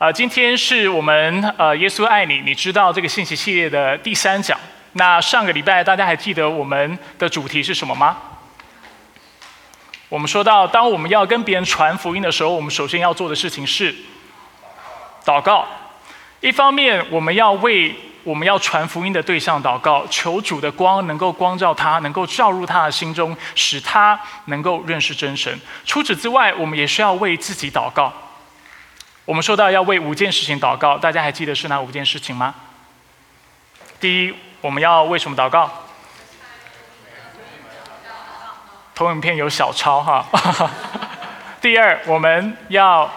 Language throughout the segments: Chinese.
呃，今天是我们呃耶稣爱你，你知道这个信息系列的第三讲。那上个礼拜大家还记得我们的主题是什么吗？我们说到，当我们要跟别人传福音的时候，我们首先要做的事情是祷告。一方面，我们要为我们要传福音的对象祷告，求主的光能够光照他，能够照入他的心中，使他能够认识真神。除此之外，我们也需要为自己祷告。我们说到要为五件事情祷告，大家还记得是哪五件事情吗？第一，我们要为什么祷告？投影片有小抄哈。第二，我们要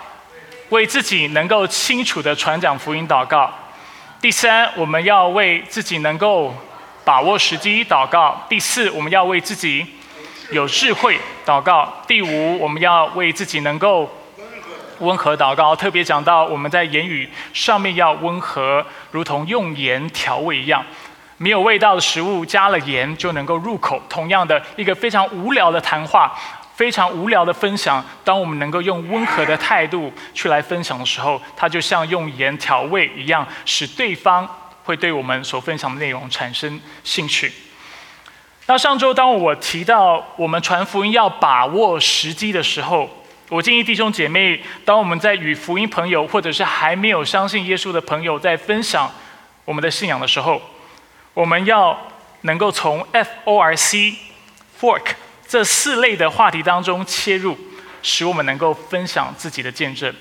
为自己能够清楚的传讲福音祷告。第三，我们要为自己能够把握时机祷告。第四，我们要为自己有智慧祷告。第五，我们要为自己能够。温和祷告，特别讲到我们在言语上面要温和，如同用盐调味一样。没有味道的食物加了盐就能够入口。同样的一个非常无聊的谈话，非常无聊的分享，当我们能够用温和的态度去来分享的时候，它就像用盐调味一样，使对方会对我们所分享的内容产生兴趣。那上周当我提到我们传福音要把握时机的时候，我建议弟兄姐妹，当我们在与福音朋友，或者是还没有相信耶稣的朋友在分享我们的信仰的时候，我们要能够从 F O R C Fork 这四类的话题当中切入，使我们能够分享自己的见证。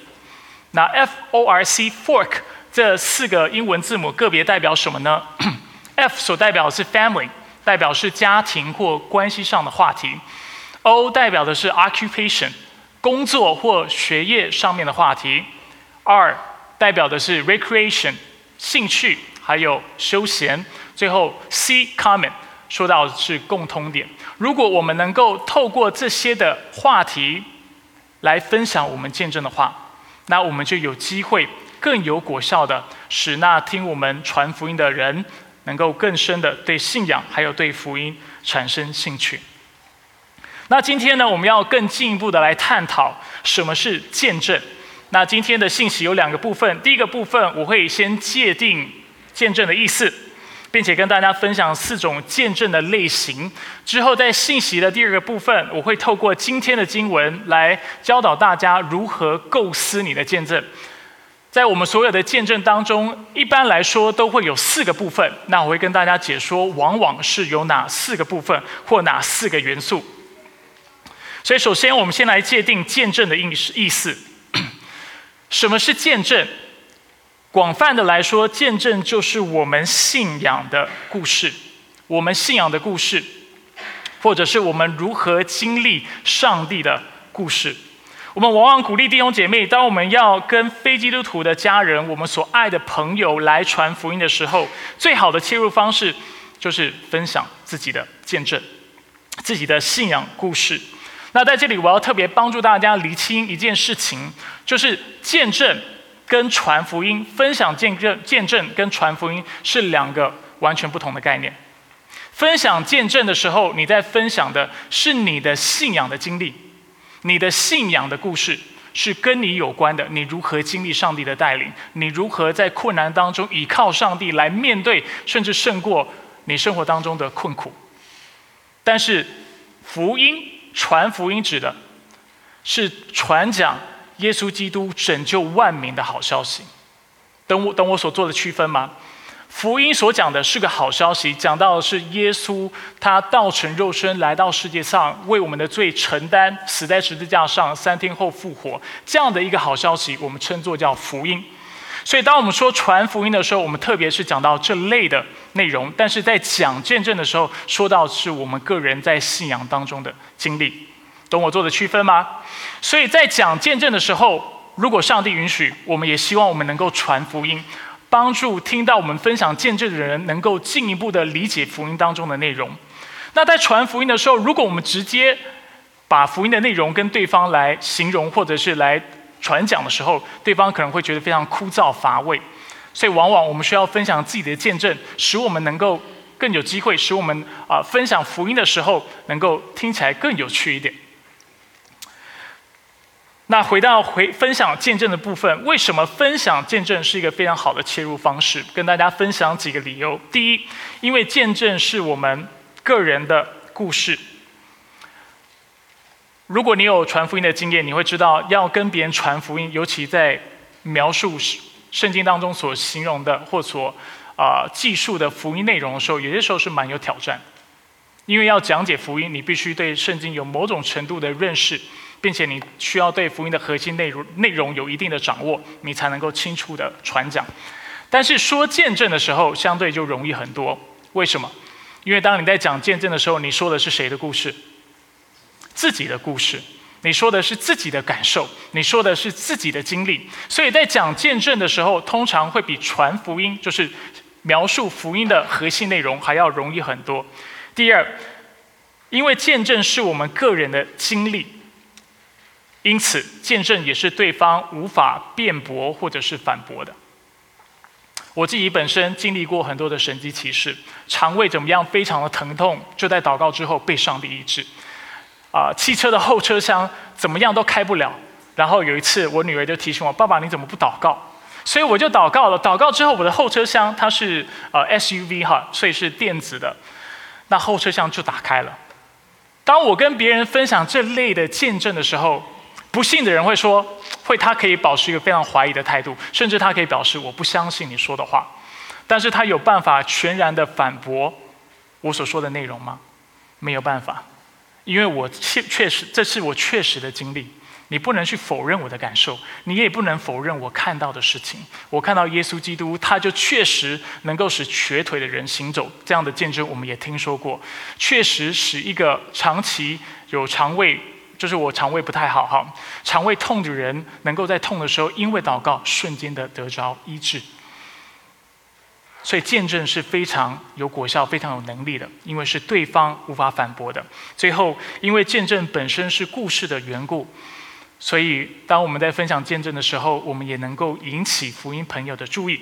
那 F O R C Fork 这四个英文字母个别代表什么呢？F 所代表的是 Family，代表是家庭或关系上的话题。O 代表的是 Occupation。工作或学业上面的话题二代表的是 recreation 兴趣还有休闲，最后 C common 说到是共通点。如果我们能够透过这些的话题来分享我们见证的话，那我们就有机会更有果效的使那听我们传福音的人能够更深的对信仰还有对福音产生兴趣。那今天呢，我们要更进一步的来探讨什么是见证。那今天的信息有两个部分，第一个部分我会先界定见证的意思，并且跟大家分享四种见证的类型。之后在信息的第二个部分，我会透过今天的经文来教导大家如何构思你的见证。在我们所有的见证当中，一般来说都会有四个部分。那我会跟大家解说，往往是有哪四个部分或哪四个元素。所以，首先，我们先来界定见证的意。意思，什么是见证？广泛的来说，见证就是我们信仰的故事，我们信仰的故事，或者是我们如何经历上帝的故事。我们往往鼓励弟兄姐妹，当我们要跟非基督徒的家人、我们所爱的朋友来传福音的时候，最好的切入方式就是分享自己的见证，自己的信仰故事。那在这里，我要特别帮助大家厘清一件事情，就是见证跟传福音、分享见证、见证跟传福音是两个完全不同的概念。分享见证的时候，你在分享的是你的信仰的经历，你的信仰的故事是跟你有关的。你如何经历上帝的带领？你如何在困难当中倚靠上帝来面对，甚至胜过你生活当中的困苦？但是福音。传福音指的是传讲耶稣基督拯救万民的好消息。等我等我所做的区分吗？福音所讲的是个好消息，讲到的是耶稣他道成肉身来到世界上，为我们的罪承担，死在十字架上，三天后复活，这样的一个好消息，我们称作叫福音。所以，当我们说传福音的时候，我们特别是讲到这类的内容；但是在讲见证的时候，说到是我们个人在信仰当中的经历，懂我做的区分吗？所以在讲见证的时候，如果上帝允许，我们也希望我们能够传福音，帮助听到我们分享见证的人能够进一步的理解福音当中的内容。那在传福音的时候，如果我们直接把福音的内容跟对方来形容，或者是来。传讲的时候，对方可能会觉得非常枯燥乏味，所以往往我们需要分享自己的见证，使我们能够更有机会，使我们啊分享福音的时候能够听起来更有趣一点。那回到回分享见证的部分，为什么分享见证是一个非常好的切入方式？跟大家分享几个理由。第一，因为见证是我们个人的故事。如果你有传福音的经验，你会知道，要跟别人传福音，尤其在描述圣经当中所形容的或所啊记述的福音内容的时候，有些时候是蛮有挑战。因为要讲解福音，你必须对圣经有某种程度的认识。并且你需要对福音的核心内容内容有一定的掌握，你才能够清楚的传讲。但是说见证的时候，相对就容易很多。为什么？因为当你在讲见证的时候，你说的是谁的故事？自己的故事。你说的是自己的感受，你说的是自己的经历。所以在讲见证的时候，通常会比传福音，就是描述福音的核心内容还要容易很多。第二，因为见证是我们个人的经历。因此，见证也是对方无法辩驳或者是反驳的。我自己本身经历过很多的神迹奇事，肠胃怎么样非常的疼痛，就在祷告之后被上帝医治。啊，汽车的后车厢怎么样都开不了。然后有一次，我女儿就提醒我：“爸爸，你怎么不祷告？”所以我就祷告了。祷告之后，我的后车厢它是呃 SUV 哈，所以是电子的，那后车厢就打开了。当我跟别人分享这类的见证的时候，不信的人会说，会他可以保持一个非常怀疑的态度，甚至他可以表示我不相信你说的话，但是他有办法全然的反驳我所说的内容吗？没有办法，因为我确确实这是我确实的经历，你不能去否认我的感受，你也不能否认我看到的事情。我看到耶稣基督，他就确实能够使瘸腿的人行走，这样的见证我们也听说过，确实使一个长期有肠胃。就是我肠胃不太好哈，肠胃痛的人能够在痛的时候，因为祷告瞬间的得着医治。所以见证是非常有果效、非常有能力的，因为是对方无法反驳的。最后，因为见证本身是故事的缘故，所以当我们在分享见证的时候，我们也能够引起福音朋友的注意，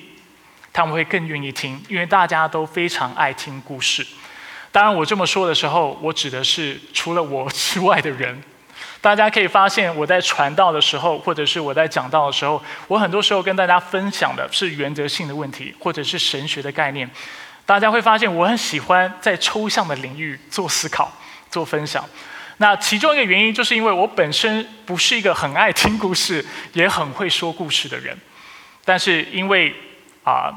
他们会更愿意听，因为大家都非常爱听故事。当然，我这么说的时候，我指的是除了我 之外的人。大家可以发现，我在传道的时候，或者是我在讲道的时候，我很多时候跟大家分享的是原则性的问题，或者是神学的概念。大家会发现，我很喜欢在抽象的领域做思考、做分享。那其中一个原因，就是因为我本身不是一个很爱听故事，也很会说故事的人。但是因为啊，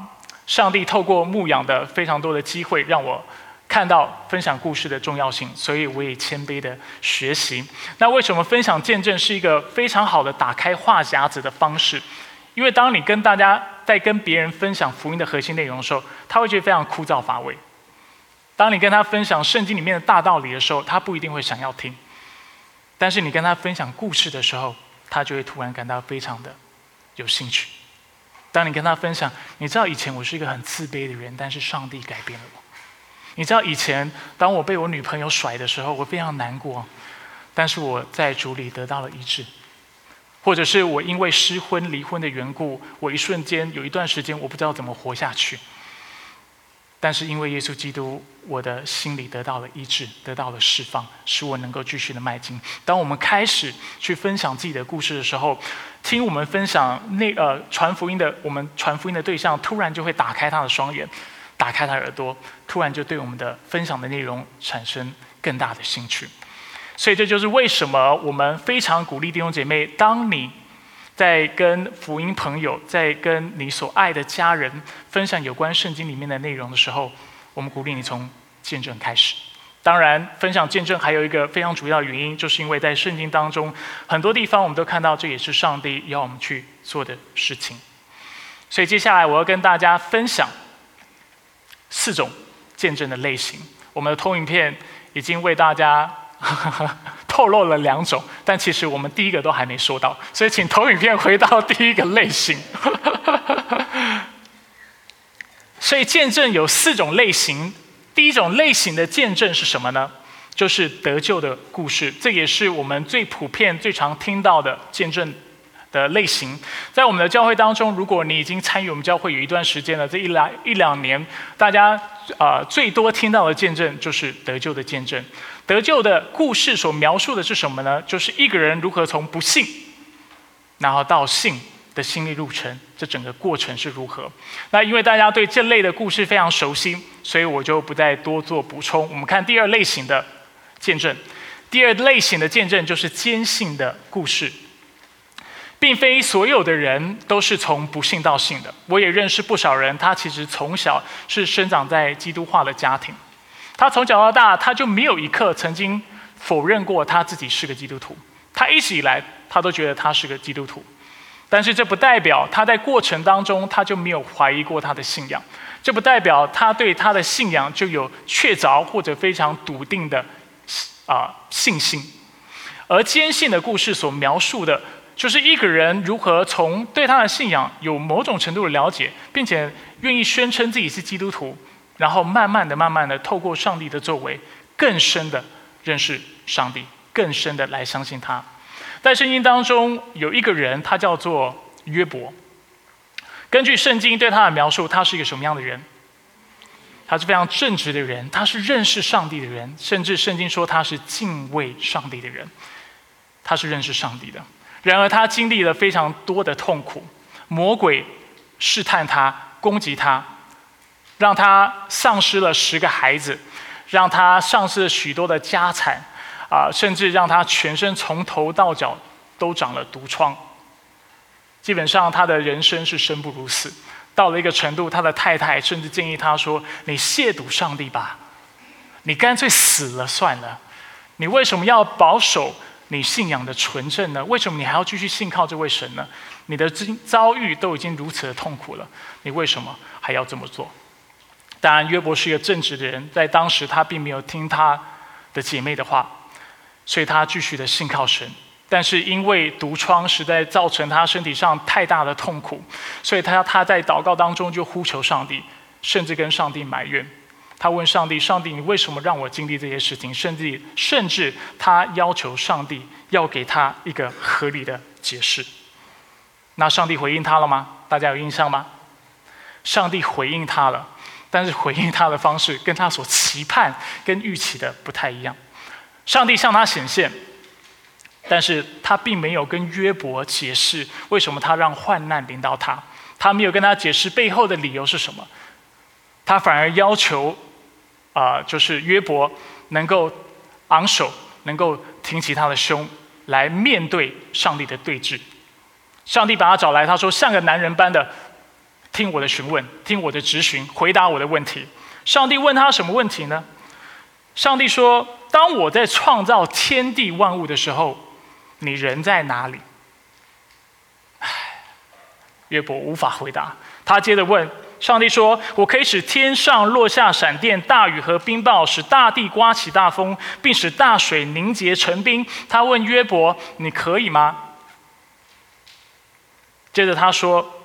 上帝透过牧养的非常多的机会，让我。看到分享故事的重要性，所以我也谦卑的学习。那为什么分享见证是一个非常好的打开话匣子的方式？因为当你跟大家在跟别人分享福音的核心内容的时候，他会觉得非常枯燥乏味。当你跟他分享圣经里面的大道理的时候，他不一定会想要听。但是你跟他分享故事的时候，他就会突然感到非常的有兴趣。当你跟他分享，你知道以前我是一个很自卑的人，但是上帝改变了我。你知道以前当我被我女朋友甩的时候，我非常难过，但是我在主里得到了医治，或者是我因为失婚离婚的缘故，我一瞬间有一段时间我不知道怎么活下去，但是因为耶稣基督，我的心里得到了医治，得到了释放，使我能够继续的迈进。当我们开始去分享自己的故事的时候，听我们分享那呃传福音的我们传福音的对象，突然就会打开他的双眼。打开他耳朵，突然就对我们的分享的内容产生更大的兴趣。所以这就是为什么我们非常鼓励弟兄姐妹，当你在跟福音朋友、在跟你所爱的家人分享有关圣经里面的内容的时候，我们鼓励你从见证开始。当然，分享见证还有一个非常主要的原因，就是因为在圣经当中很多地方我们都看到，这也是上帝要我们去做的事情。所以接下来我要跟大家分享。四种见证的类型，我们的投影片已经为大家 透露了两种，但其实我们第一个都还没说到，所以请投影片回到第一个类型。所以见证有四种类型，第一种类型的见证是什么呢？就是得救的故事，这也是我们最普遍、最常听到的见证。的类型，在我们的教会当中，如果你已经参与我们教会有一段时间了，这一来一两年，大家啊最多听到的见证就是得救的见证。得救的故事所描述的是什么呢？就是一个人如何从不信然后到信的心理路程，这整个过程是如何？那因为大家对这类的故事非常熟悉，所以我就不再多做补充。我们看第二类型的见证，第二类型的见证就是坚信的故事。并非所有的人都是从不信到信的。我也认识不少人，他其实从小是生长在基督化的家庭，他从小到大他就没有一刻曾经否认过他自己是个基督徒。他一直以来他都觉得他是个基督徒，但是这不代表他在过程当中他就没有怀疑过他的信仰，这不代表他对他的信仰就有确凿或者非常笃定的啊信心。而坚信的故事所描述的。就是一个人如何从对他的信仰有某种程度的了解，并且愿意宣称自己是基督徒，然后慢慢的、慢慢的透过上帝的作为，更深的认识上帝，更深的来相信他。在圣经当中有一个人，他叫做约伯。根据圣经对他的描述，他是一个什么样的人？他是非常正直的人，他是认识上帝的人，甚至圣经说他是敬畏上帝的人，他是认识上帝的。然而，他经历了非常多的痛苦，魔鬼试探他，攻击他，让他丧失了十个孩子，让他丧失了许多的家产，啊，甚至让他全身从头到脚都长了毒疮。基本上，他的人生是生不如死。到了一个程度，他的太太甚至建议他说：“你亵渎上帝吧，你干脆死了算了，你为什么要保守？”你信仰的纯正呢？为什么你还要继续信靠这位神呢？你的遭遭遇都已经如此的痛苦了，你为什么还要这么做？当然，约伯是一个正直的人，在当时他并没有听他的姐妹的话，所以他继续的信靠神。但是因为毒疮实在造成他身体上太大的痛苦，所以他他在祷告当中就呼求上帝，甚至跟上帝埋怨。他问上帝：“上帝，你为什么让我经历这些事情？”甚至甚至他要求上帝要给他一个合理的解释。那上帝回应他了吗？大家有印象吗？上帝回应他了，但是回应他的方式跟他所期盼、跟预期的不太一样。上帝向他显现，但是他并没有跟约伯解释为什么他让患难临到他，他没有跟他解释背后的理由是什么，他反而要求。啊，就是约伯能够昂首，能够挺起他的胸来面对上帝的对峙。上帝把他找来，他说：“像个男人般的听我的询问，听我的质询，回答我的问题。”上帝问他什么问题呢？上帝说：“当我在创造天地万物的时候，你人在哪里？”唉，约伯无法回答。他接着问。上帝说：“我可以使天上落下闪电、大雨和冰雹，使大地刮起大风，并使大水凝结成冰。”他问约伯：“你可以吗？”接着他说：“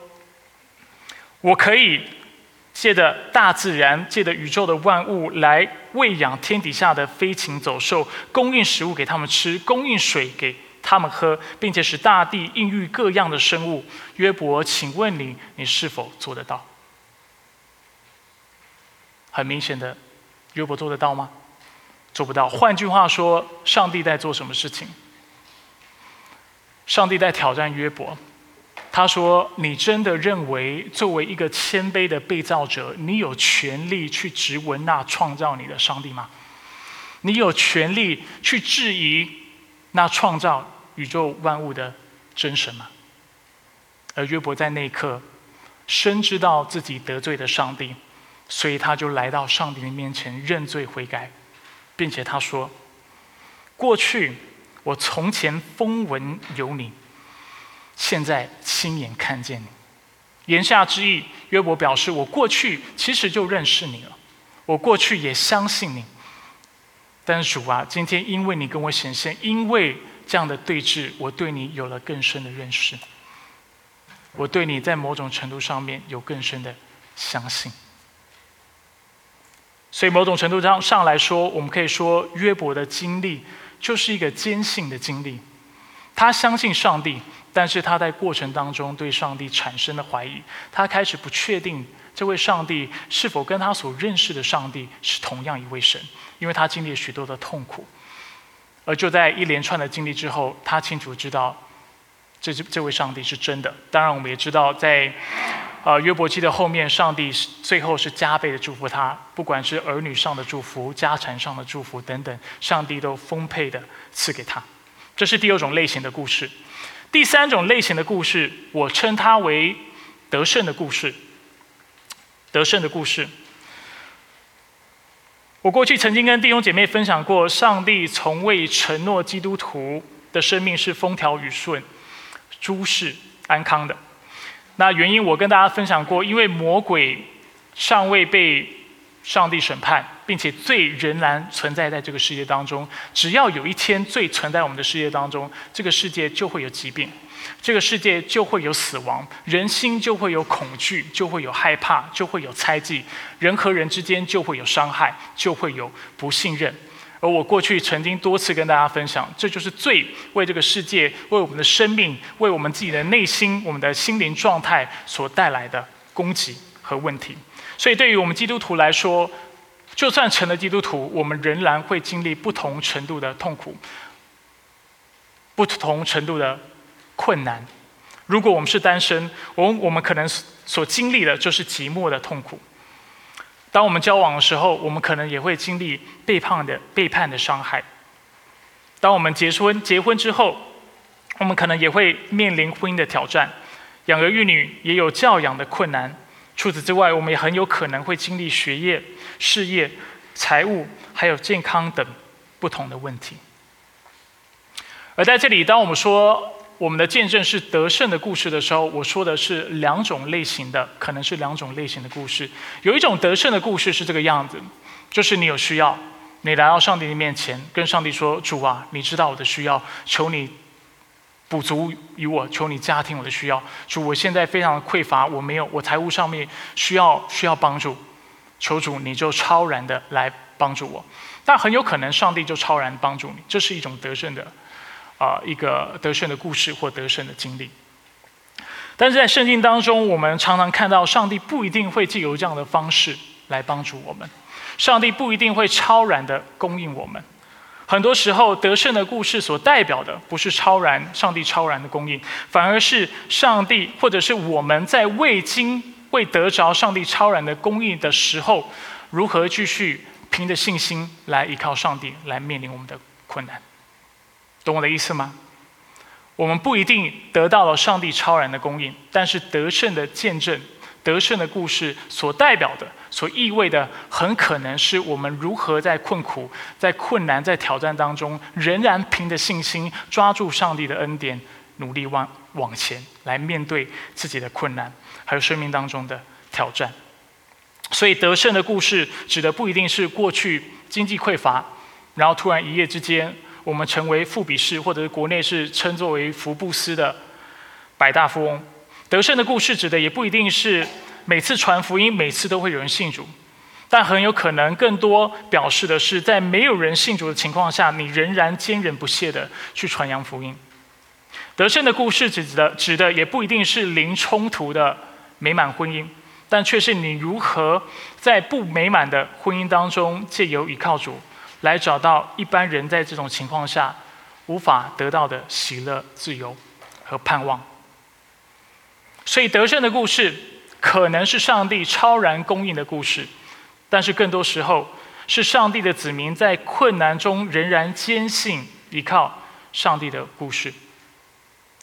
我可以借着大自然，借着宇宙的万物来喂养天底下的飞禽走兽，供应食物给他们吃，供应水给他们喝，并且使大地孕育各样的生物。”约伯，请问你，你是否做得到？很明显的，约伯做得到吗？做不到。换句话说，上帝在做什么事情？上帝在挑战约伯。他说：“你真的认为，作为一个谦卑的被造者，你有权利去质问那创造你的上帝吗？你有权利去质疑那创造宇宙万物的真神吗？”而约伯在那一刻，深知道自己得罪了上帝。所以他就来到上帝的面前认罪悔改，并且他说：“过去我从前风闻有你，现在亲眼看见你。”言下之意，约伯表示：“我过去其实就认识你了，我过去也相信你。但是主啊，今天因为你跟我显现，因为这样的对峙，我对你有了更深的认识，我对你在某种程度上面有更深的相信。”所以，某种程度上上来说，我们可以说约伯的经历就是一个坚信的经历。他相信上帝，但是他在过程当中对上帝产生了怀疑。他开始不确定这位上帝是否跟他所认识的上帝是同样一位神，因为他经历了许多的痛苦。而就在一连串的经历之后，他清楚知道这这位上帝是真的。当然，我们也知道，在呃约伯记的后面，上帝最后是加倍的祝福他，不管是儿女上的祝福、家产上的祝福等等，上帝都丰沛的赐给他。这是第二种类型的故事。第三种类型的故事，我称它为得胜的故事。得胜的故事。我过去曾经跟弟兄姐妹分享过，上帝从未承诺基督徒的生命是风调雨顺、诸事安康的。那原因我跟大家分享过，因为魔鬼尚未被上帝审判，并且罪仍然存在在这个世界当中。只要有一天罪存在我们的世界当中，这个世界就会有疾病。这个世界就会有死亡，人心就会有恐惧，就会有害怕，就会有猜忌，人和人之间就会有伤害，就会有不信任。而我过去曾经多次跟大家分享，这就是罪为这个世界、为我们的生命、为我们自己的内心、我们的心灵状态所带来的攻击和问题。所以，对于我们基督徒来说，就算成了基督徒，我们仍然会经历不同程度的痛苦，不同程度的。困难。如果我们是单身，我我们可能所经历的就是寂寞的痛苦。当我们交往的时候，我们可能也会经历背叛的背叛的伤害。当我们结婚结婚之后，我们可能也会面临婚姻的挑战，养儿育女也有教养的困难。除此之外，我们也很有可能会经历学业、事业、财务还有健康等不同的问题。而在这里，当我们说。我们的见证是得胜的故事的时候，我说的是两种类型的，可能是两种类型的故事。有一种得胜的故事是这个样子，就是你有需要，你来到上帝的面前，跟上帝说：“主啊，你知道我的需要，求你补足于我，求你家庭我的需要。主，我现在非常的匮乏，我没有，我财务上面需要需要帮助，求主你就超然的来帮助我。但很有可能上帝就超然帮助你，这是一种得胜的。”啊，一个得胜的故事或得胜的经历，但是在圣经当中，我们常常看到上帝不一定会借由这样的方式来帮助我们，上帝不一定会超然的供应我们。很多时候，得胜的故事所代表的不是超然，上帝超然的供应，反而是上帝或者是我们在未经未得着上帝超然的供应的时候，如何继续凭着信心来依靠上帝，来面临我们的困难。懂我的意思吗？我们不一定得到了上帝超然的供应，但是得胜的见证、得胜的故事所代表的、所意味的，很可能是我们如何在困苦、在困难、在挑战当中，仍然凭着信心抓住上帝的恩典，努力往往前来面对自己的困难，还有生命当中的挑战。所以，得胜的故事指的不一定是过去经济匮乏，然后突然一夜之间。我们成为富比士，或者是国内是称作为福布斯的百大富翁。得胜的故事指的也不一定是每次传福音，每次都会有人信主，但很有可能更多表示的是，在没有人信主的情况下，你仍然坚韧不懈的去传扬福音。得胜的故事指的指的也不一定是零冲突的美满婚姻，但却是你如何在不美满的婚姻当中，借由依靠主。来找到一般人在这种情况下无法得到的喜乐、自由和盼望。所以得胜的故事可能是上帝超然供应的故事，但是更多时候是上帝的子民在困难中仍然坚信依靠上帝的故事。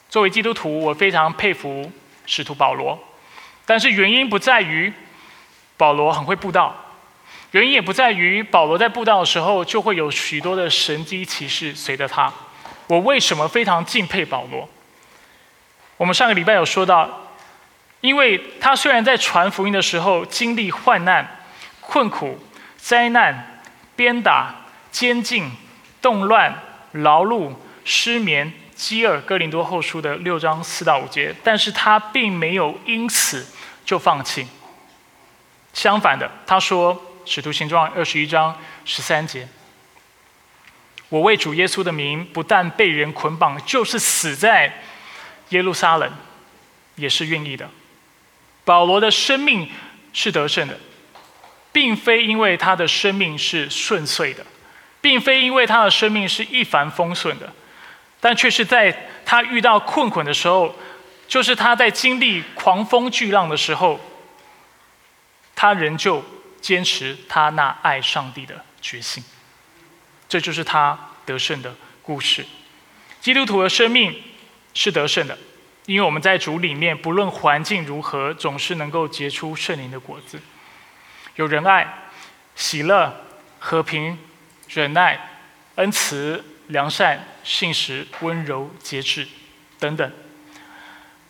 作为基督徒，我非常佩服使徒保罗，但是原因不在于保罗很会布道。原因也不在于保罗在布道的时候就会有许多的神机骑士随着他。我为什么非常敬佩保罗？我们上个礼拜有说到，因为他虽然在传福音的时候经历患难、困苦、灾难、鞭打、监禁、动乱、劳碌、失眠、饥饿，哥林多后书的六章四到五节，但是他并没有因此就放弃。相反的，他说。使徒行传二十一章十三节，我为主耶稣的名，不但被人捆绑，就是死在耶路撒冷，也是愿意的。保罗的生命是得胜的，并非因为他的生命是顺遂的，并非因为他的生命是一帆风顺的，但却是在他遇到困困的时候，就是他在经历狂风巨浪的时候，他仍旧坚持他那爱上帝的决心。这就是他得胜的故事。基督徒的生命是得胜的，因为我们在主里面，不论环境如何，总是能够结出圣灵的果子，有仁爱、喜乐、和平、忍耐、恩慈、良善、信实、温柔、节制等等。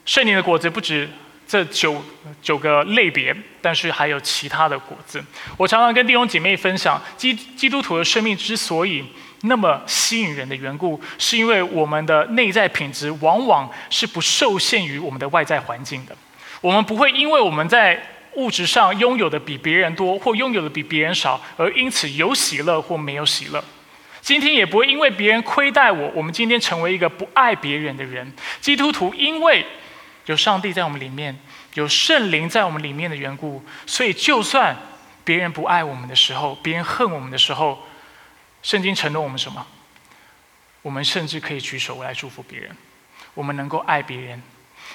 圣灵的果子不止这九九个类别，但是还有其他的果子。我常常跟弟兄姐妹分享，基基督徒的生命之所以那么吸引人的缘故，是因为我们的内在品质往往是不受限于我们的外在环境的。我们不会因为我们在物质上拥有的比别人多，或拥有的比别人少，而因此有喜乐或没有喜乐。今天也不会因为别人亏待我，我们今天成为一个不爱别人的人。基督徒因为有上帝在我们里面，有圣灵在我们里面的缘故，所以就算别人不爱我们的时候，别人恨我们的时候，圣经承诺我们什么？我们甚至可以举手来祝福别人，我们能够爱别人。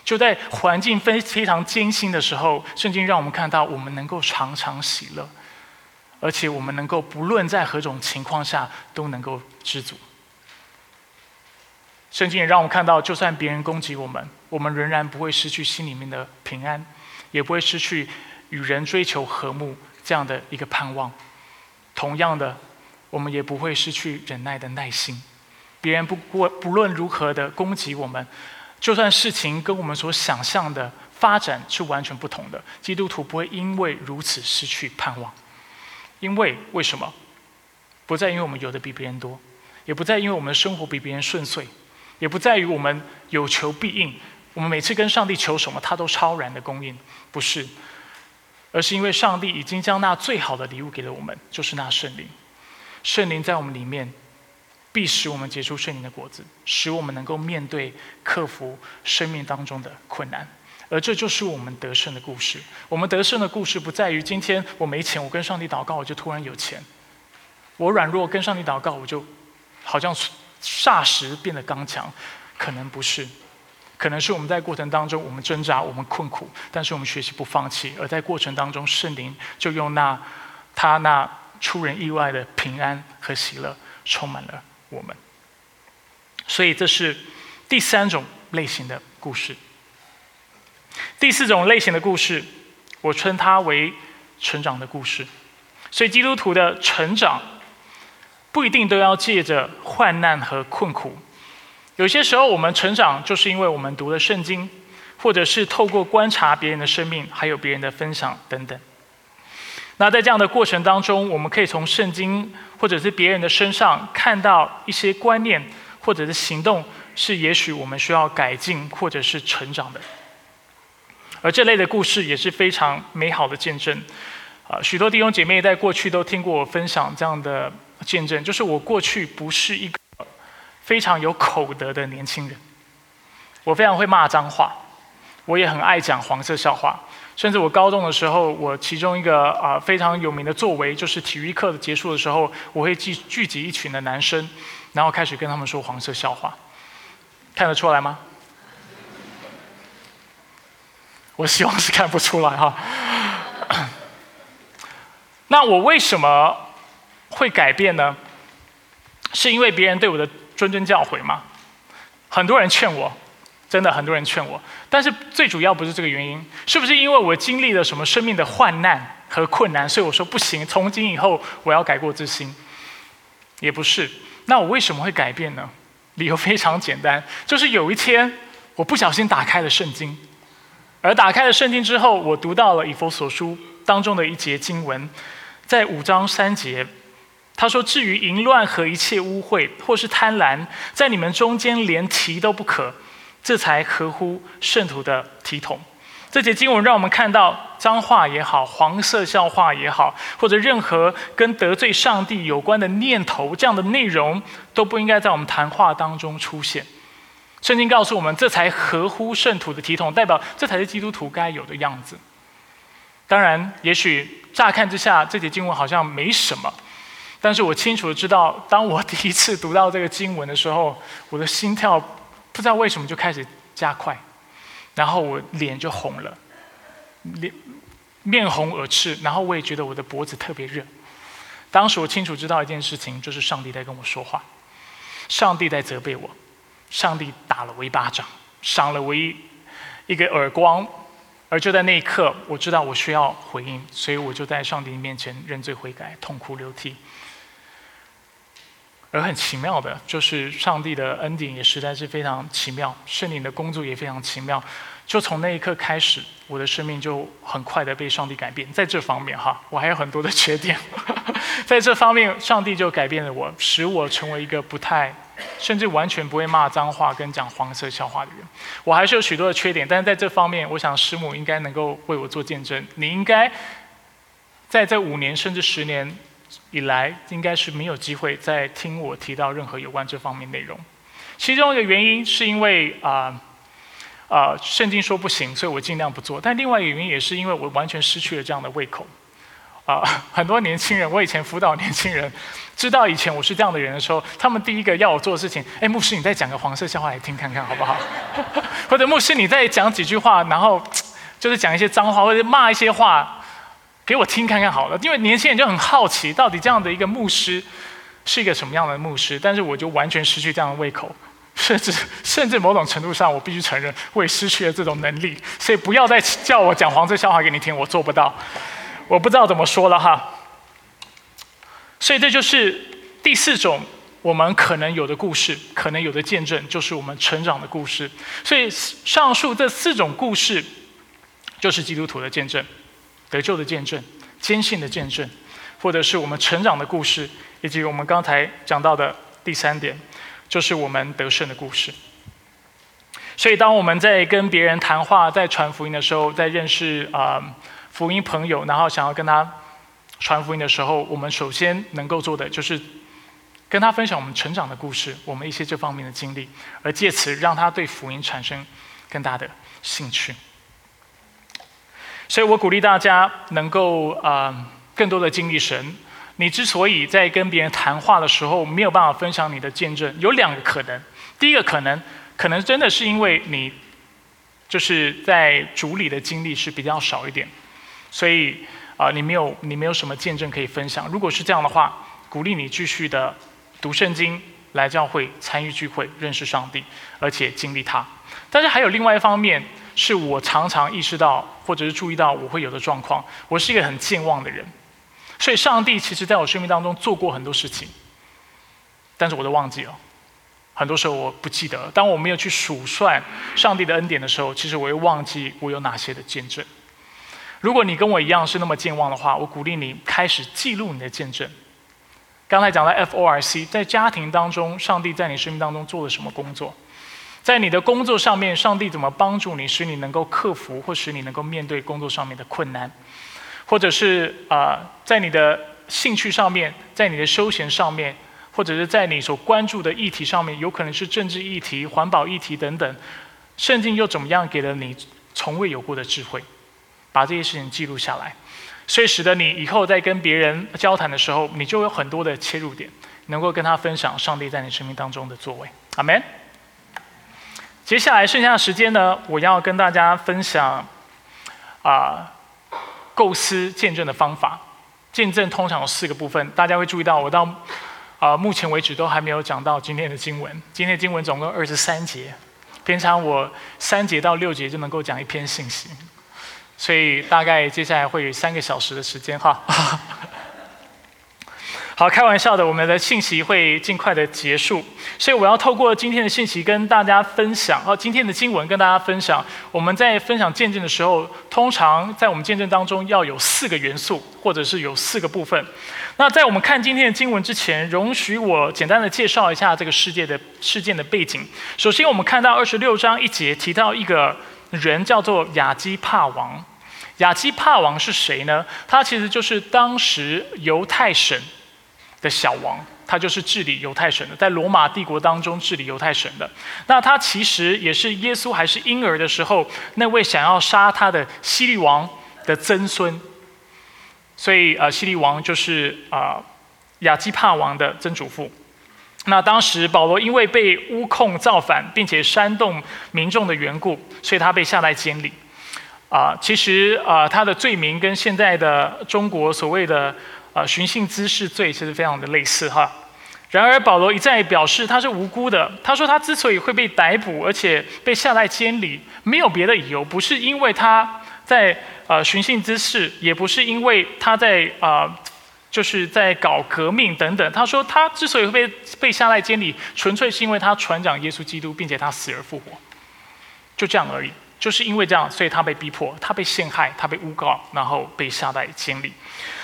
就在环境非非常艰辛的时候，圣经让我们看到，我们能够常常喜乐，而且我们能够不论在何种情况下都能够知足。圣经也让我们看到，就算别人攻击我们，我们仍然不会失去心里面的平安，也不会失去与人追求和睦这样的一个盼望。同样的，我们也不会失去忍耐的耐心。别人不过不论如何的攻击我们，就算事情跟我们所想象的发展是完全不同的，基督徒不会因为如此失去盼望。因为为什么？不再因为我们有的比别人多，也不再因为我们的生活比别人顺遂。也不在于我们有求必应，我们每次跟上帝求什么，他都超然的供应，不是，而是因为上帝已经将那最好的礼物给了我们，就是那圣灵。圣灵在我们里面，必使我们结出圣灵的果子，使我们能够面对、克服生命当中的困难。而这就是我们得胜的故事。我们得胜的故事不在于今天我没钱，我跟上帝祷告，我就突然有钱；我软弱，跟上帝祷告，我就好像。霎时变得刚强，可能不是，可能是我们在过程当中，我们挣扎，我们困苦，但是我们学习不放弃，而在过程当中，圣灵就用那他那出人意外的平安和喜乐充满了我们。所以这是第三种类型的故事。第四种类型的故事，我称它为成长的故事。所以基督徒的成长。不一定都要借着患难和困苦，有些时候我们成长，就是因为我们读了圣经，或者是透过观察别人的生命，还有别人的分享等等。那在这样的过程当中，我们可以从圣经或者是别人的身上看到一些观念或者是行动，是也许我们需要改进或者是成长的。而这类的故事也是非常美好的见证。啊，许多弟兄姐妹在过去都听过我分享这样的。见证就是我过去不是一个非常有口德的年轻人，我非常会骂脏话，我也很爱讲黄色笑话，甚至我高中的时候，我其中一个啊非常有名的作为就是体育课的结束的时候，我会聚聚集一群的男生，然后开始跟他们说黄色笑话，看得出来吗？我希望是看不出来哈。那我为什么？会改变呢？是因为别人对我的谆谆教诲吗？很多人劝我，真的很多人劝我，但是最主要不是这个原因。是不是因为我经历了什么生命的患难和困难，所以我说不行，从今以后我要改过自新？也不是。那我为什么会改变呢？理由非常简单，就是有一天我不小心打开了圣经，而打开了圣经之后，我读到了以佛所书当中的一节经文，在五章三节。他说：“至于淫乱和一切污秽，或是贪婪，在你们中间连提都不可，这才合乎圣徒的体统。”这节经文让我们看到，脏话也好，黄色笑话也好，或者任何跟得罪上帝有关的念头，这样的内容都不应该在我们谈话当中出现。圣经告诉我们，这才合乎圣徒的体统，代表这才是基督徒该有的样子。当然，也许乍看之下，这节经文好像没什么。但是我清楚的知道，当我第一次读到这个经文的时候，我的心跳不知道为什么就开始加快，然后我脸就红了，脸面红耳赤，然后我也觉得我的脖子特别热。当时我清楚知道一件事情，就是上帝在跟我说话，上帝在责备我，上帝打了我一巴掌，赏了我一一个耳光。而就在那一刻，我知道我需要回应，所以我就在上帝面前认罪悔改，痛哭流涕。而很奇妙的，就是上帝的恩典也实在是非常奇妙，圣灵的工作也非常奇妙。就从那一刻开始，我的生命就很快的被上帝改变。在这方面，哈，我还有很多的缺点，在这方面，上帝就改变了我，使我成为一个不太。甚至完全不会骂脏话跟讲黄色笑话的人，我还是有许多的缺点，但是在这方面，我想师母应该能够为我做见证。你应该在这五年甚至十年以来，应该是没有机会再听我提到任何有关这方面内容。其中一个原因是因为啊啊，圣经说不行，所以我尽量不做。但另外一个原因也是因为我完全失去了这样的胃口。啊，很多年轻人，我以前辅导年轻人。知道以前我是这样的人的时候，他们第一个要我做的事情，哎，牧师，你再讲个黄色笑话来听看看好不好？或者牧师，你再讲几句话，然后 就是讲一些脏话或者骂一些话给我听看看好了。因为年轻人就很好奇，到底这样的一个牧师是一个什么样的牧师？但是我就完全失去这样的胃口，甚 至甚至某种程度上，我必须承认，我也失去了这种能力。所以不要再叫我讲黄色笑话给你听，我做不到，我不知道怎么说了哈。所以这就是第四种我们可能有的故事，可能有的见证，就是我们成长的故事。所以上述这四种故事，就是基督徒的见证、得救的见证、坚信的见证，或者是我们成长的故事，以及我们刚才讲到的第三点，就是我们得胜的故事。所以当我们在跟别人谈话、在传福音的时候，在认识啊福音朋友，然后想要跟他。传福音的时候，我们首先能够做的就是跟他分享我们成长的故事，我们一些这方面的经历，而借此让他对福音产生更大的兴趣。所以我鼓励大家能够啊，更多的经历神。你之所以在跟别人谈话的时候没有办法分享你的见证，有两个可能。第一个可能，可能真的是因为你就是在主里的经历是比较少一点，所以。啊，你没有，你没有什么见证可以分享。如果是这样的话，鼓励你继续的读圣经，来教会参与聚会，认识上帝，而且经历他。但是还有另外一方面，是我常常意识到或者是注意到我会有的状况。我是一个很健忘的人，所以上帝其实在我生命当中做过很多事情，但是我都忘记了。很多时候我不记得。当我没有去数算上帝的恩典的时候，其实我又忘记我有哪些的见证。如果你跟我一样是那么健忘的话，我鼓励你开始记录你的见证。刚才讲了 F O R C，在家庭当中，上帝在你生命当中做了什么工作？在你的工作上面，上帝怎么帮助你，使你能够克服，或使你能够面对工作上面的困难？或者是啊，在你的兴趣上面，在你的休闲上面，或者是在你所关注的议题上面，有可能是政治议题、环保议题等等，圣经又怎么样给了你从未有过的智慧？把这些事情记录下来，所以使得你以后在跟别人交谈的时候，你就有很多的切入点，能够跟他分享上帝在你生命当中的作为。阿门。接下来剩下的时间呢，我要跟大家分享啊，构思见证的方法。见证通常有四个部分，大家会注意到，我到啊目前为止都还没有讲到今天的经文。今天的经文总共二十三节，平常我三节到六节就能够讲一篇信息。所以大概接下来会有三个小时的时间哈。好，开玩笑的，我们的信息会尽快的结束，所以我要透过今天的信息跟大家分享，哦，今天的经文跟大家分享。我们在分享见证的时候，通常在我们见证当中要有四个元素，或者是有四个部分。那在我们看今天的经文之前，容许我简单的介绍一下这个世界的事件的背景。首先，我们看到二十六章一节提到一个人叫做亚基帕王。亚基帕王是谁呢？他其实就是当时犹太省的小王，他就是治理犹太省的，在罗马帝国当中治理犹太省的。那他其实也是耶稣还是婴儿的时候，那位想要杀他的希律王的曾孙。所以，呃，希律王就是啊亚基帕王的曾祖父。那当时保罗因为被诬控造反，并且煽动民众的缘故，所以他被下在监里。啊，其实啊，他的罪名跟现在的中国所谓的啊寻衅滋事罪其实非常的类似哈。然而保罗一再表示他是无辜的。他说他之所以会被逮捕，而且被下在监里，没有别的理由，不是因为他在呃寻衅滋事，也不是因为他在啊。就是在搞革命等等。他说，他之所以会被被下在监里，纯粹是因为他传讲耶稣基督，并且他死而复活，就这样而已。就是因为这样，所以他被逼迫，他被陷害，他被诬告，然后被下在监里。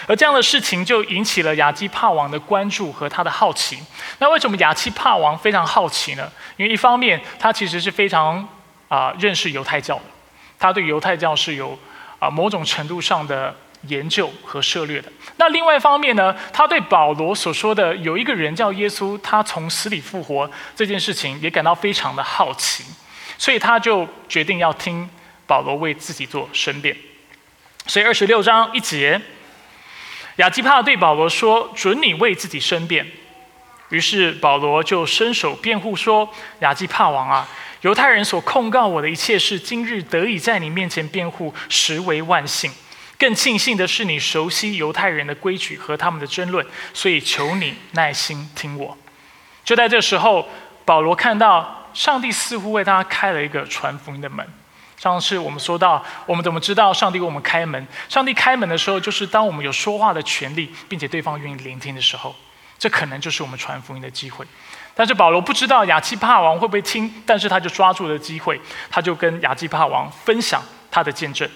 而这样的事情就引起了亚基帕王的关注和他的好奇。那为什么亚基帕王非常好奇呢？因为一方面，他其实是非常啊认识犹太教的，他对犹太教是有啊某种程度上的。研究和涉略的。那另外一方面呢，他对保罗所说的有一个人叫耶稣，他从死里复活这件事情也感到非常的好奇，所以他就决定要听保罗为自己做申辩。所以二十六章一节，亚基帕对保罗说：“准你为自己申辩。”于是保罗就伸手辩护说：“亚基帕王啊，犹太人所控告我的一切事，今日得以在你面前辩护，实为万幸。”更庆幸的是，你熟悉犹太人的规矩和他们的争论，所以求你耐心听我。就在这时候，保罗看到上帝似乎为他开了一个传福音的门。上次我们说到，我们怎么知道上帝为我们开门？上帝开门的时候，就是当我们有说话的权利，并且对方愿意聆听的时候，这可能就是我们传福音的机会。但是保罗不知道亚基帕王会不会听，但是他就抓住了机会，他就跟亚基帕王分享他的见证。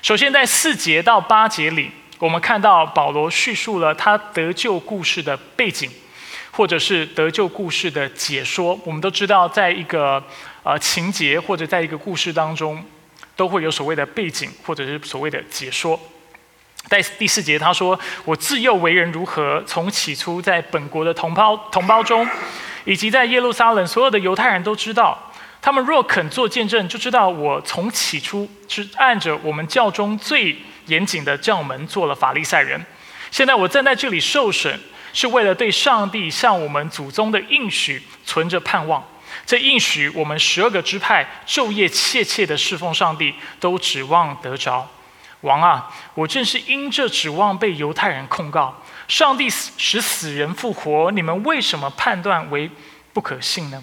首先，在四节到八节里，我们看到保罗叙述了他得救故事的背景，或者是得救故事的解说。我们都知道，在一个呃情节或者在一个故事当中，都会有所谓的背景或者是所谓的解说。在第四节，他说：“我自幼为人如何，从起初在本国的同胞同胞中，以及在耶路撒冷所有的犹太人都知道。”他们若肯做见证，就知道我从起初是按着我们教中最严谨的教门做了法利赛人。现在我站在这里受审，是为了对上帝向我们祖宗的应许存着盼望。这应许我们十二个支派昼夜切切的侍奉上帝，都指望得着。王啊，我正是因这指望被犹太人控告。上帝使死人复活，你们为什么判断为不可信呢？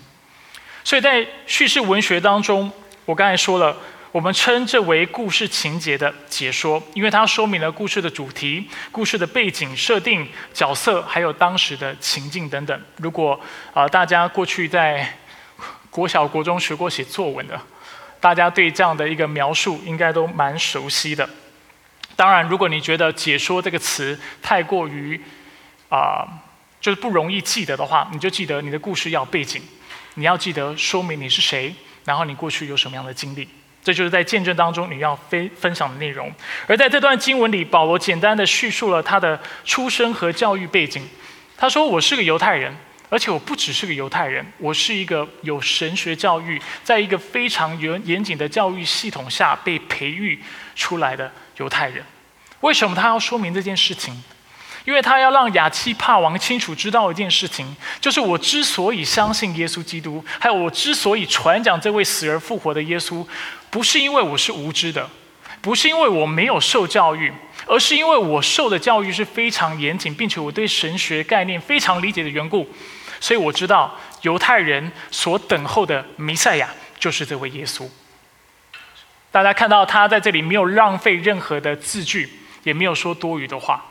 所以在叙事文学当中，我刚才说了，我们称这为故事情节的解说，因为它说明了故事的主题、故事的背景设定、角色，还有当时的情境等等。如果啊，大家过去在国小、国中学过写作文的，大家对这样的一个描述应该都蛮熟悉的。当然，如果你觉得“解说”这个词太过于啊，就是不容易记得的话，你就记得你的故事要背景。你要记得说明你是谁，然后你过去有什么样的经历，这就是在见证当中你要分分享的内容。而在这段经文里，保罗简单的叙述了他的出生和教育背景。他说：“我是个犹太人，而且我不只是个犹太人，我是一个有神学教育，在一个非常严严谨的教育系统下被培育出来的犹太人。为什么他要说明这件事情？”因为他要让亚基帕王清楚知道一件事情，就是我之所以相信耶稣基督，还有我之所以传讲这位死而复活的耶稣，不是因为我是无知的，不是因为我没有受教育，而是因为我受的教育是非常严谨，并且我对神学概念非常理解的缘故，所以我知道犹太人所等候的弥赛亚就是这位耶稣。大家看到他在这里没有浪费任何的字句，也没有说多余的话。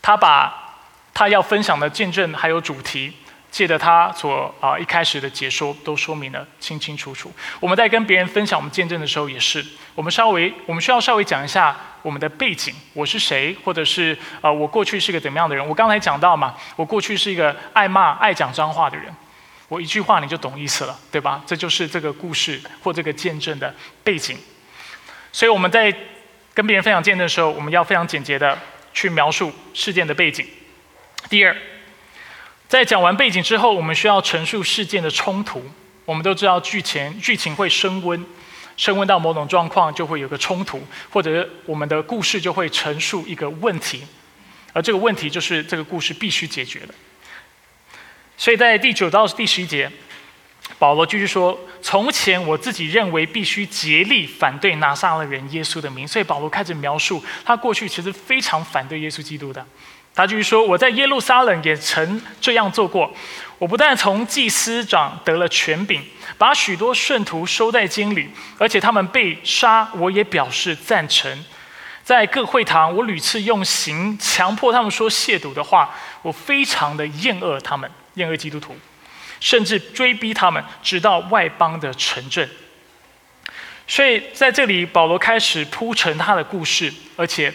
他把他要分享的见证还有主题，借着他所啊一开始的解说，都说明了清清楚楚。我们在跟别人分享我们见证的时候，也是我们稍微我们需要稍微讲一下我们的背景，我是谁，或者是啊我过去是个怎么样的人。我刚才讲到嘛，我过去是一个爱骂、爱讲脏话的人。我一句话你就懂意思了，对吧？这就是这个故事或这个见证的背景。所以我们在跟别人分享见证的时候，我们要非常简洁的。去描述事件的背景。第二，在讲完背景之后，我们需要陈述事件的冲突。我们都知道剧情剧情会升温，升温到某种状况就会有个冲突，或者我们的故事就会陈述一个问题，而这个问题就是这个故事必须解决的。所以在第九到第十一节，保罗继续说：“从前我自己认为必须竭力反对拿撒勒人耶稣的名。”所以保罗开始描述他过去其实非常反对耶稣基督的。他继续说：“我在耶路撒冷也曾这样做过。我不但从祭司长得了权柄，把许多圣徒收在监里，而且他们被杀，我也表示赞成。在各会堂，我屡次用刑强迫他们说亵渎的话，我非常的厌恶他们。”厌恶基督徒，甚至追逼他们，直到外邦的城镇。所以在这里，保罗开始铺陈他的故事，而且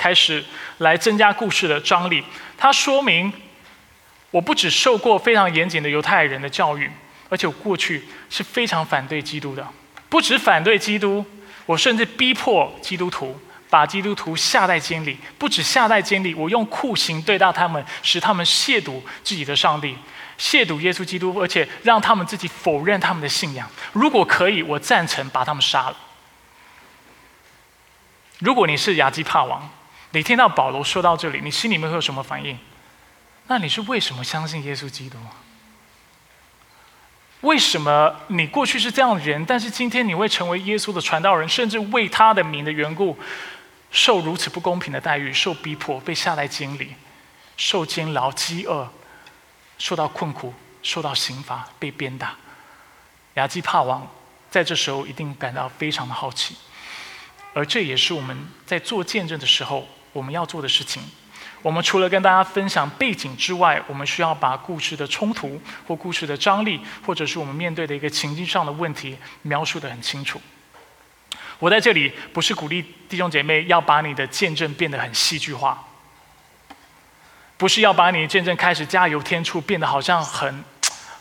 开始来增加故事的张力。他说明，我不只受过非常严谨的犹太人的教育，而且我过去是非常反对基督的。不止反对基督，我甚至逼迫基督徒，把基督徒下在监里。不止下在监里，我用酷刑对待他们，使他们亵渎自己的上帝。亵渎耶稣基督，而且让他们自己否认他们的信仰。如果可以，我赞成把他们杀了。如果你是亚基帕王，你听到保罗说到这里，你心里面会有什么反应？那你是为什么相信耶稣基督？为什么你过去是这样的人，但是今天你会成为耶稣的传道人，甚至为他的名的缘故，受如此不公平的待遇，受逼迫，被下在监里，受监牢、饥饿？受到困苦，受到刑罚，被鞭打。亚基帕王在这时候一定感到非常的好奇，而这也是我们在做见证的时候我们要做的事情。我们除了跟大家分享背景之外，我们需要把故事的冲突或故事的张力，或者是我们面对的一个情境上的问题描述的很清楚。我在这里不是鼓励弟兄姐妹要把你的见证变得很戏剧化。不是要把你见证开始加油添醋，变得好像很，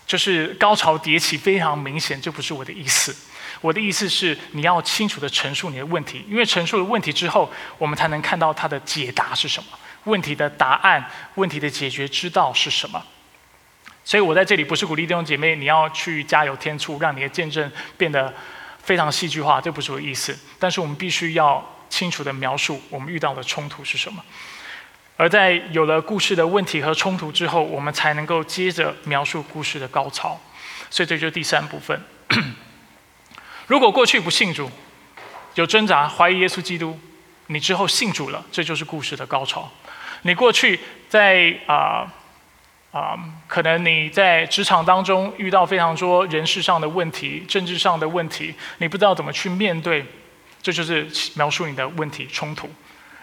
就是高潮迭起，非常明显，这不是我的意思。我的意思是，你要清楚的陈述你的问题，因为陈述了问题之后，我们才能看到它的解答是什么，问题的答案，问题的解决之道是什么。所以我在这里不是鼓励弟兄姐妹你要去加油添醋，让你的见证变得非常戏剧化，这不是我的意思。但是我们必须要清楚的描述我们遇到的冲突是什么。而在有了故事的问题和冲突之后，我们才能够接着描述故事的高潮。所以这就是第三部分。如果过去不信主，有挣扎、怀疑耶稣基督，你之后信主了，这就是故事的高潮。你过去在啊啊，可能你在职场当中遇到非常多人事上的问题、政治上的问题，你不知道怎么去面对，这就是描述你的问题冲突。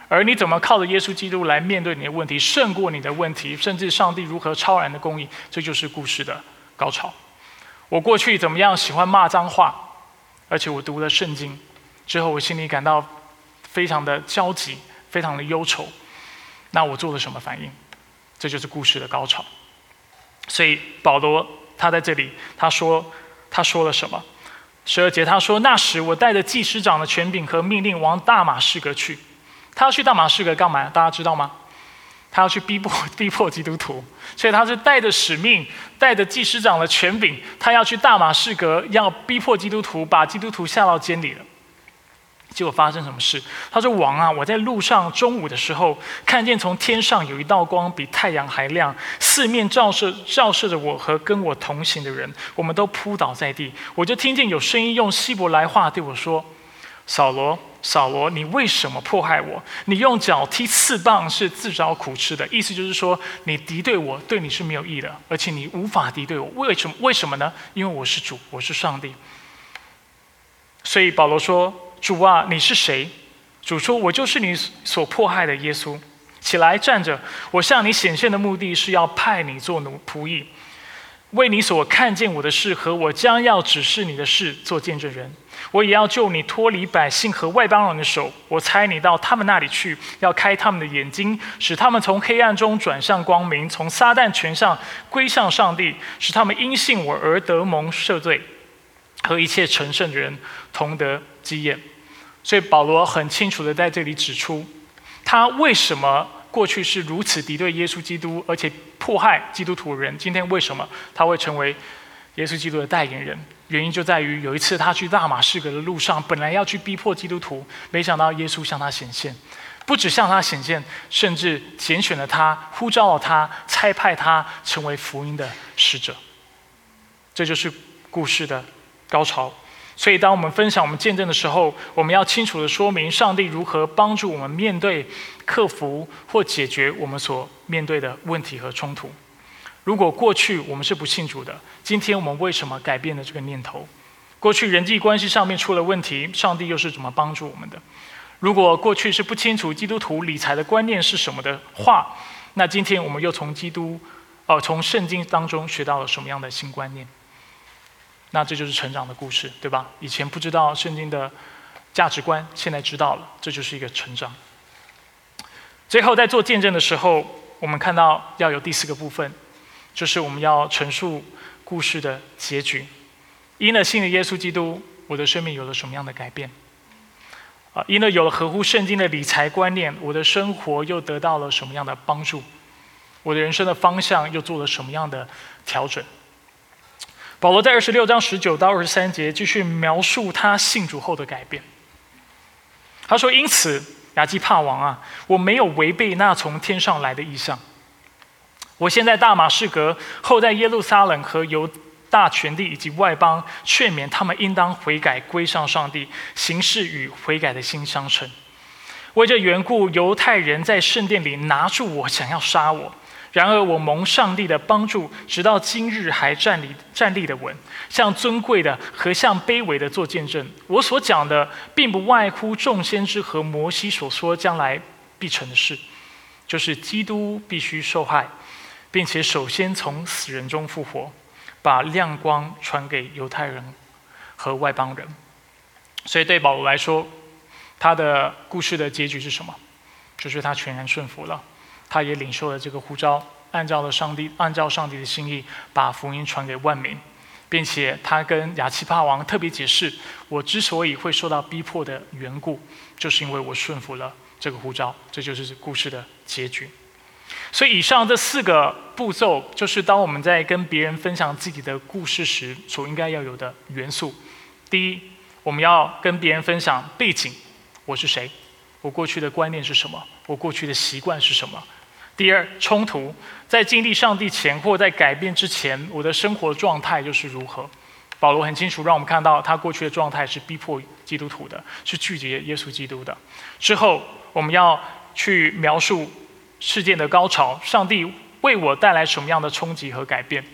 而你怎么靠着耶稣基督来面对你的问题，胜过你的问题，甚至上帝如何超然的供应，这就是故事的高潮。我过去怎么样喜欢骂脏话，而且我读了圣经之后，我心里感到非常的焦急，非常的忧愁。那我做了什么反应？这就是故事的高潮。所以保罗他在这里他说他说了什么？十二节他说：“那时我带着祭司长的权柄和命令往大马士革去。”他要去大马士革干嘛？大家知道吗？他要去逼迫 逼迫基督徒，所以他是带着使命，带着祭司长的权柄，他要去大马士革，要逼迫基督徒，把基督徒下到监里了。结果发生什么事？他说：“王啊，我在路上中午的时候，看见从天上有一道光，比太阳还亮，四面照射照射着我和跟我同行的人，我们都扑倒在地。我就听见有声音用希伯来话对我说：‘扫罗。’”扫罗，你为什么迫害我？你用脚踢刺棒是自找苦吃的。意思就是说，你敌对我，对你是没有益的，而且你无法敌对我。为什么？为什么呢？因为我是主，我是上帝。所以保罗说：“主啊，你是谁？”主说：“我就是你所迫害的耶稣。起来站着，我向你显现的目的是要派你做奴仆役，为你所看见我的事和我将要指示你的事做见证人。”我也要救你脱离百姓和外邦人的手。我猜你到他们那里去，要开他们的眼睛，使他们从黑暗中转向光明，从撒旦权上归向上帝，使他们因信我而得蒙赦罪，和一切成圣的人同得基业。所以保罗很清楚的在这里指出，他为什么过去是如此敌对耶稣基督，而且迫害基督徒人，今天为什么他会成为耶稣基督的代言人？原因就在于有一次他去大马士革的路上，本来要去逼迫基督徒，没想到耶稣向他显现，不只向他显现，甚至拣选了他，呼召了他，差派他成为福音的使者。这就是故事的高潮。所以，当我们分享我们见证的时候，我们要清楚的说明上帝如何帮助我们面对、克服或解决我们所面对的问题和冲突。如果过去我们是不信主的，今天我们为什么改变了这个念头？过去人际关系上面出了问题，上帝又是怎么帮助我们的？如果过去是不清楚基督徒理财的观念是什么的话，那今天我们又从基督，哦，从圣经当中学到了什么样的新观念？那这就是成长的故事，对吧？以前不知道圣经的价值观，现在知道了，这就是一个成长。最后在做见证的时候，我们看到要有第四个部分，就是我们要陈述故事的结局。因了信了耶稣基督，我的生命有了什么样的改变？啊，因了有了合乎圣经的理财观念，我的生活又得到了什么样的帮助？我的人生的方向又做了什么样的调整？保罗在二十六章十九到二十三节继续描述他信主后的改变。他说：“因此，亚基帕王啊，我没有违背那从天上来的意象。我现在大马士革，后在耶路撒冷和犹大全地以及外邦，劝勉他们应当悔改，归向上帝，行事与悔改的心相称。为这缘故，犹太人在圣殿里拿住我，想要杀我。”然而我蒙上帝的帮助，直到今日还站立站立的稳，向尊贵的和向卑微的做见证。我所讲的，并不外乎众先知和摩西所说将来必成的事，就是基督必须受害，并且首先从死人中复活，把亮光传给犹太人和外邦人。所以对保罗来说，他的故事的结局是什么？就是他全然顺服了。他也领受了这个呼召，按照了上帝，按照上帝的心意，把福音传给万民，并且他跟亚奇帕王特别解释：我之所以会受到逼迫的缘故，就是因为我顺服了这个呼召。这就是故事的结局。所以，以上这四个步骤，就是当我们在跟别人分享自己的故事时，所应该要有的元素。第一，我们要跟别人分享背景：我是谁？我过去的观念是什么？我过去的习惯是什么？第二，冲突在经历上帝前或在改变之前，我的生活状态又是如何？保罗很清楚，让我们看到他过去的状态是逼迫基督徒的，是拒绝耶稣基督的。之后，我们要去描述事件的高潮，上帝为我带来什么样的冲击和改变？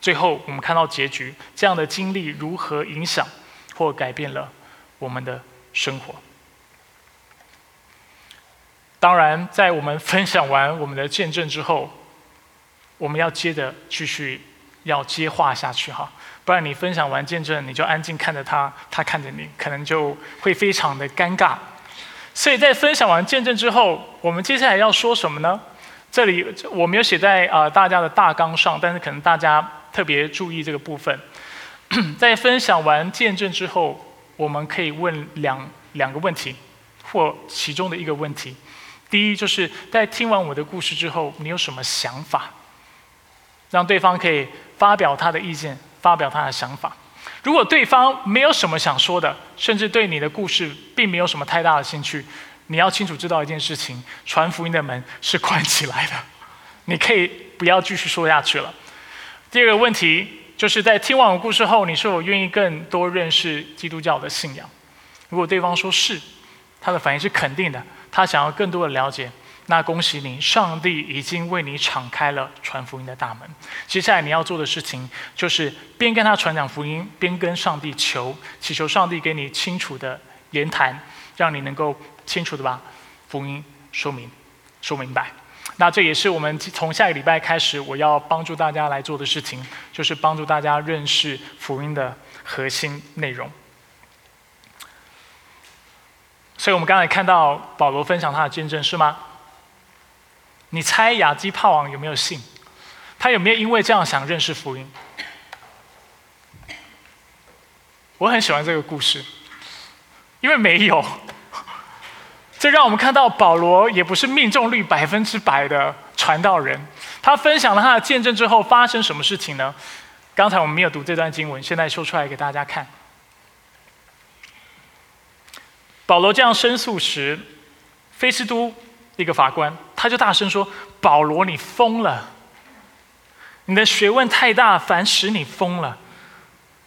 最后，我们看到结局，这样的经历如何影响或改变了我们的生活？当然，在我们分享完我们的见证之后，我们要接着继续要接话下去哈，不然你分享完见证，你就安静看着他，他看着你，可能就会非常的尴尬。所以在分享完见证之后，我们接下来要说什么呢？这里我没有写在啊大家的大纲上，但是可能大家特别注意这个部分。在分享完见证之后，我们可以问两两个问题，或其中的一个问题。第一，就是在听完我的故事之后，你有什么想法？让对方可以发表他的意见，发表他的想法。如果对方没有什么想说的，甚至对你的故事并没有什么太大的兴趣，你要清楚知道一件事情：传福音的门是关起来的，你可以不要继续说下去了。第二个问题，就是在听完我故事后，你是否愿意更多认识基督教的信仰？如果对方说是，他的反应是肯定的。他想要更多的了解，那恭喜你，上帝已经为你敞开了传福音的大门。接下来你要做的事情，就是边跟他传讲福音，边跟上帝求，祈求上帝给你清楚的言谈，让你能够清楚的把福音说明、说明白。那这也是我们从下个礼拜开始，我要帮助大家来做的事情，就是帮助大家认识福音的核心内容。所以我们刚才看到保罗分享他的见证是吗？你猜亚基帕王有没有信？他有没有因为这样想认识福音？我很喜欢这个故事，因为没有。这让我们看到保罗也不是命中率百分之百的传道人。他分享了他的见证之后，发生什么事情呢？刚才我们没有读这段经文，现在说出来给大家看。保罗这样申诉时，菲斯都一个法官，他就大声说：“保罗，你疯了！你的学问太大，反使你疯了。”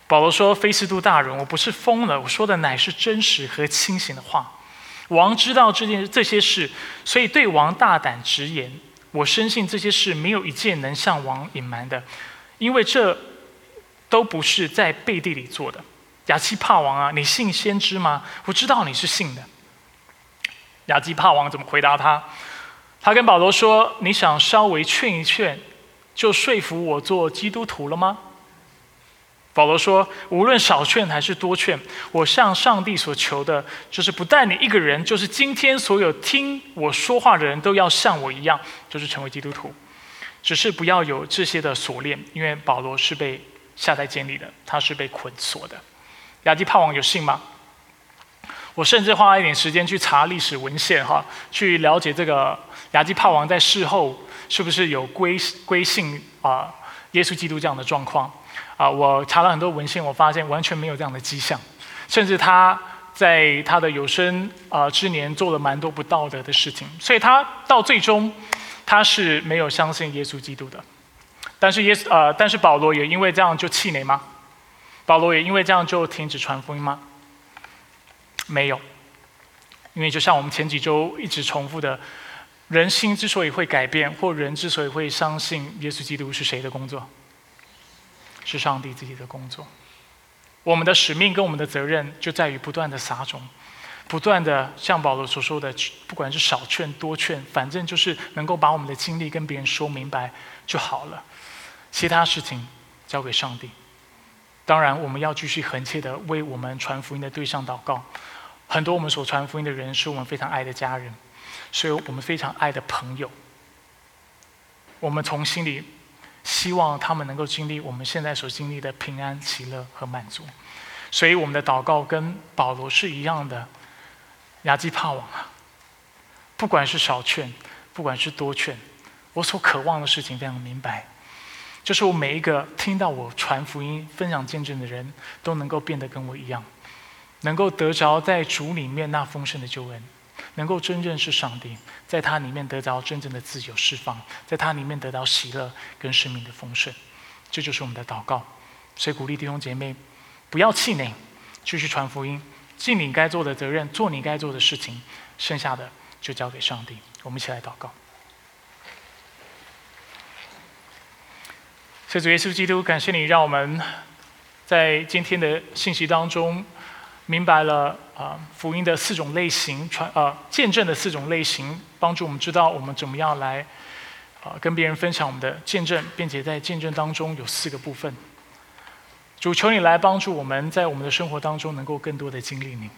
保罗说：“菲斯都大人，我不是疯了，我说的乃是真实和清醒的话。王知道这件这些事，所以对王大胆直言。我深信这些事没有一件能向王隐瞒的，因为这都不是在背地里做的。亚基帕王啊，你信先知吗？我知道你是信的。”亚基帕王怎么回答他？他跟保罗说：“你想稍微劝一劝，就说服我做基督徒了吗？”保罗说：“无论少劝还是多劝，我向上帝所求的，就是不但你一个人，就是今天所有听我说话的人都要像我一样，就是成为基督徒。只是不要有这些的锁链，因为保罗是被下在监里的，他是被捆锁的。”亚基帕王有信吗？我甚至花了一点时间去查历史文献，哈，去了解这个亚基帕王在事后是不是有归归信啊耶稣基督这样的状况。啊，我查了很多文献，我发现完全没有这样的迹象，甚至他在他的有生啊之年做了蛮多不道德的事情，所以他到最终他是没有相信耶稣基督的。但是耶稣呃，但是保罗也因为这样就气馁吗？保罗也因为这样就停止传福音吗？没有，因为就像我们前几周一直重复的，人心之所以会改变，或人之所以会相信耶稣基督是谁的工作？是上帝自己的工作。我们的使命跟我们的责任就在于不断的撒种，不断的像保罗所说的，不管是少劝多劝，反正就是能够把我们的经历跟别人说明白就好了。其他事情交给上帝。当然，我们要继续恳切的为我们传福音的对象祷告。很多我们所传福音的人是我们非常爱的家人，是我们非常爱的朋友。我们从心里希望他们能够经历我们现在所经历的平安、喜乐和满足。所以我们的祷告跟保罗是一样的，亚基帕王啊，不管是少劝，不管是多劝，我所渴望的事情非常明白。就是我每一个听到我传福音、分享见证的人，都能够变得跟我一样，能够得着在主里面那丰盛的救恩，能够真认识上帝，在他里面得着真正的自由释放，在他里面得到喜乐跟生命的丰盛。这就是我们的祷告。所以鼓励弟兄姐妹，不要气馁，继续传福音，尽你该做的责任，做你该做的事情，剩下的就交给上帝。我们一起来祷告。谢主耶稣基督，感谢你让我们在今天的信息当中明白了啊福音的四种类型，传啊见证的四种类型，帮助我们知道我们怎么样来啊跟别人分享我们的见证，并且在见证当中有四个部分。主求你来帮助我们在我们的生活当中能够更多的经历你，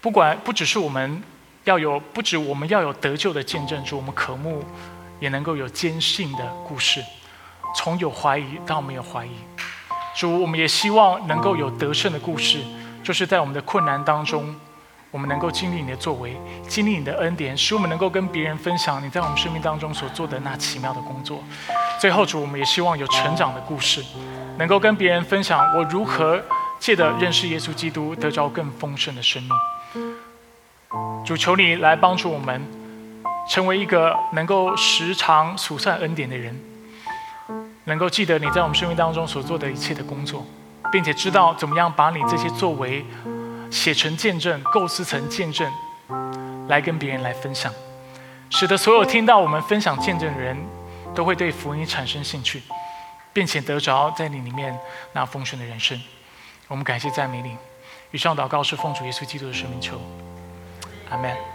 不管不只是我们要有，不止我们要有得救的见证，主我们渴慕也能够有坚信的故事。从有怀疑到没有怀疑，主，我们也希望能够有得胜的故事，就是在我们的困难当中，我们能够经历你的作为，经历你的恩典，使我们能够跟别人分享你在我们生命当中所做的那奇妙的工作。最后，主，我们也希望有成长的故事，能够跟别人分享我如何借着认识耶稣基督，得着更丰盛的生命。主，求你来帮助我们，成为一个能够时常数算恩典的人。能够记得你在我们生命当中所做的一切的工作，并且知道怎么样把你这些作为写成见证、构思成见证，来跟别人来分享，使得所有听到我们分享见证的人都会对福音产生兴趣，并且得着在你里面那丰盛的人生。我们感谢赞美你，以上祷告是奉主耶稣基督的圣名求，阿门。